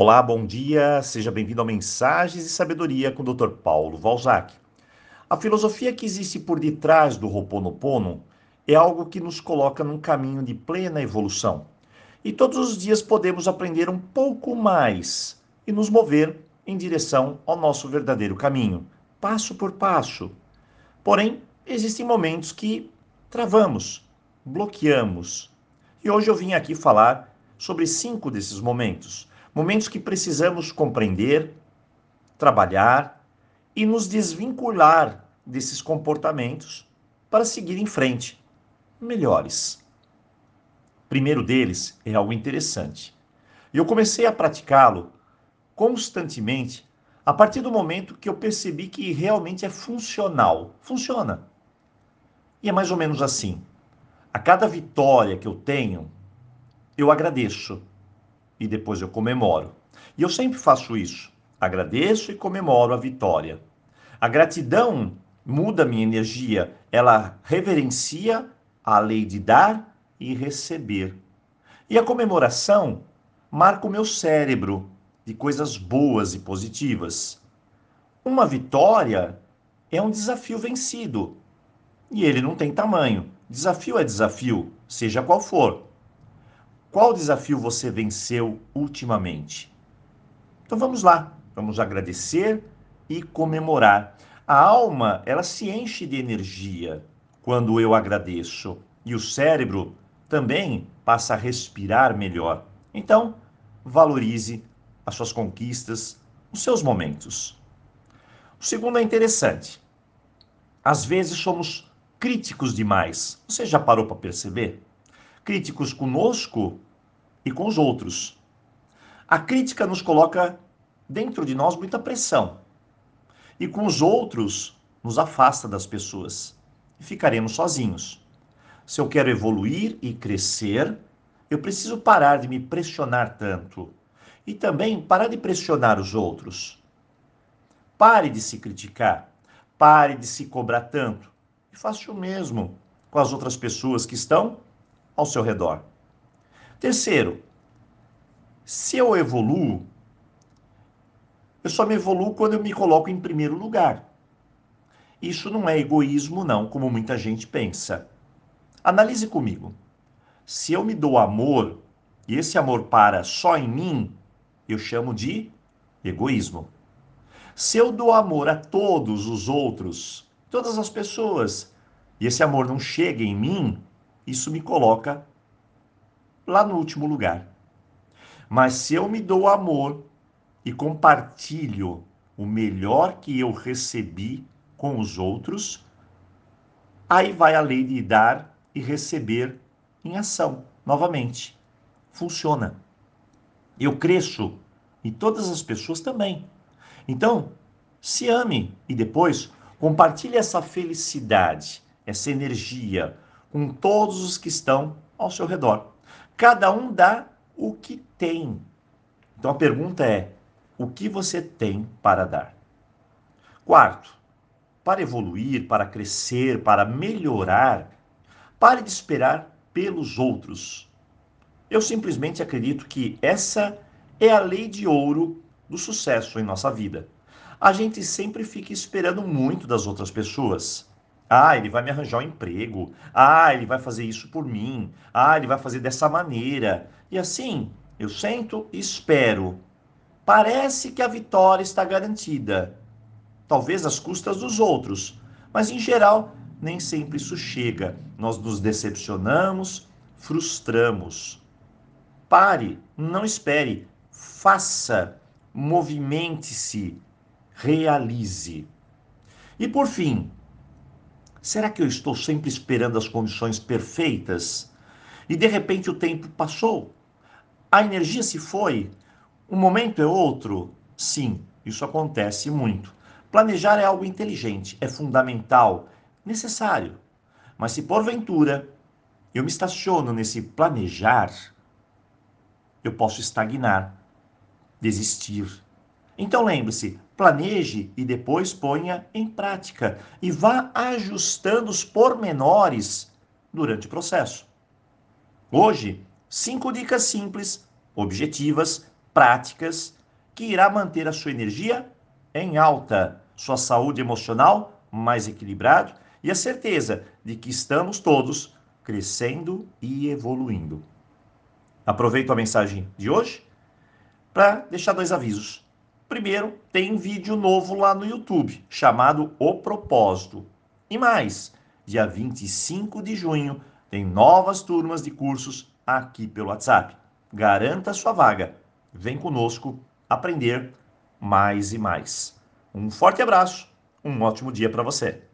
Olá, bom dia, seja bem-vindo a Mensagens e Sabedoria com o Dr. Paulo Valzac. A filosofia que existe por detrás do Ho'oponopono é algo que nos coloca num caminho de plena evolução. E todos os dias podemos aprender um pouco mais e nos mover em direção ao nosso verdadeiro caminho, passo por passo. Porém, existem momentos que travamos, bloqueamos. E hoje eu vim aqui falar sobre cinco desses momentos Momentos que precisamos compreender, trabalhar e nos desvincular desses comportamentos para seguir em frente, melhores. primeiro deles é algo interessante. Eu comecei a praticá-lo constantemente a partir do momento que eu percebi que realmente é funcional. Funciona. E é mais ou menos assim. A cada vitória que eu tenho, eu agradeço e depois eu comemoro. E eu sempre faço isso. Agradeço e comemoro a vitória. A gratidão muda minha energia, ela reverencia a lei de dar e receber. E a comemoração marca o meu cérebro de coisas boas e positivas. Uma vitória é um desafio vencido. E ele não tem tamanho. Desafio é desafio, seja qual for. Qual desafio você venceu ultimamente? Então vamos lá, vamos agradecer e comemorar. A alma, ela se enche de energia quando eu agradeço e o cérebro também passa a respirar melhor. Então, valorize as suas conquistas, os seus momentos. O segundo é interessante. Às vezes somos críticos demais. Você já parou para perceber? críticos conosco e com os outros. A crítica nos coloca dentro de nós muita pressão. E com os outros, nos afasta das pessoas. E ficaremos sozinhos. Se eu quero evoluir e crescer, eu preciso parar de me pressionar tanto. E também parar de pressionar os outros. Pare de se criticar. Pare de se cobrar tanto. E faça o mesmo com as outras pessoas que estão ao seu redor. Terceiro, se eu evoluo, eu só me evoluo quando eu me coloco em primeiro lugar. Isso não é egoísmo, não, como muita gente pensa. Analise comigo. Se eu me dou amor e esse amor para só em mim, eu chamo de egoísmo. Se eu dou amor a todos os outros, todas as pessoas, e esse amor não chega em mim, isso me coloca lá no último lugar. Mas se eu me dou amor e compartilho o melhor que eu recebi com os outros, aí vai a lei de dar e receber em ação, novamente. Funciona. Eu cresço e todas as pessoas também. Então, se ame e depois compartilhe essa felicidade, essa energia, com todos os que estão ao seu redor. Cada um dá o que tem. Então a pergunta é: o que você tem para dar? Quarto, para evoluir, para crescer, para melhorar, pare de esperar pelos outros. Eu simplesmente acredito que essa é a lei de ouro do sucesso em nossa vida. A gente sempre fica esperando muito das outras pessoas. Ah, ele vai me arranjar um emprego. Ah, ele vai fazer isso por mim. Ah, ele vai fazer dessa maneira. E assim, eu sento e espero. Parece que a vitória está garantida. Talvez às custas dos outros, mas em geral, nem sempre isso chega. Nós nos decepcionamos, frustramos. Pare, não espere, faça, movimente-se, realize. E por fim, Será que eu estou sempre esperando as condições perfeitas? E de repente o tempo passou? A energia se foi? Um momento é outro? Sim, isso acontece muito. Planejar é algo inteligente, é fundamental, necessário. Mas se porventura eu me estaciono nesse planejar, eu posso estagnar, desistir. Então lembre-se, planeje e depois ponha em prática e vá ajustando os pormenores durante o processo. Hoje, cinco dicas simples, objetivas práticas que irá manter a sua energia em alta, sua saúde emocional mais equilibrada e a certeza de que estamos todos crescendo e evoluindo. Aproveito a mensagem de hoje para deixar dois avisos. Primeiro, tem vídeo novo lá no YouTube chamado O Propósito. E mais, dia 25 de junho tem novas turmas de cursos aqui pelo WhatsApp. Garanta sua vaga. Vem conosco aprender mais e mais. Um forte abraço, um ótimo dia para você.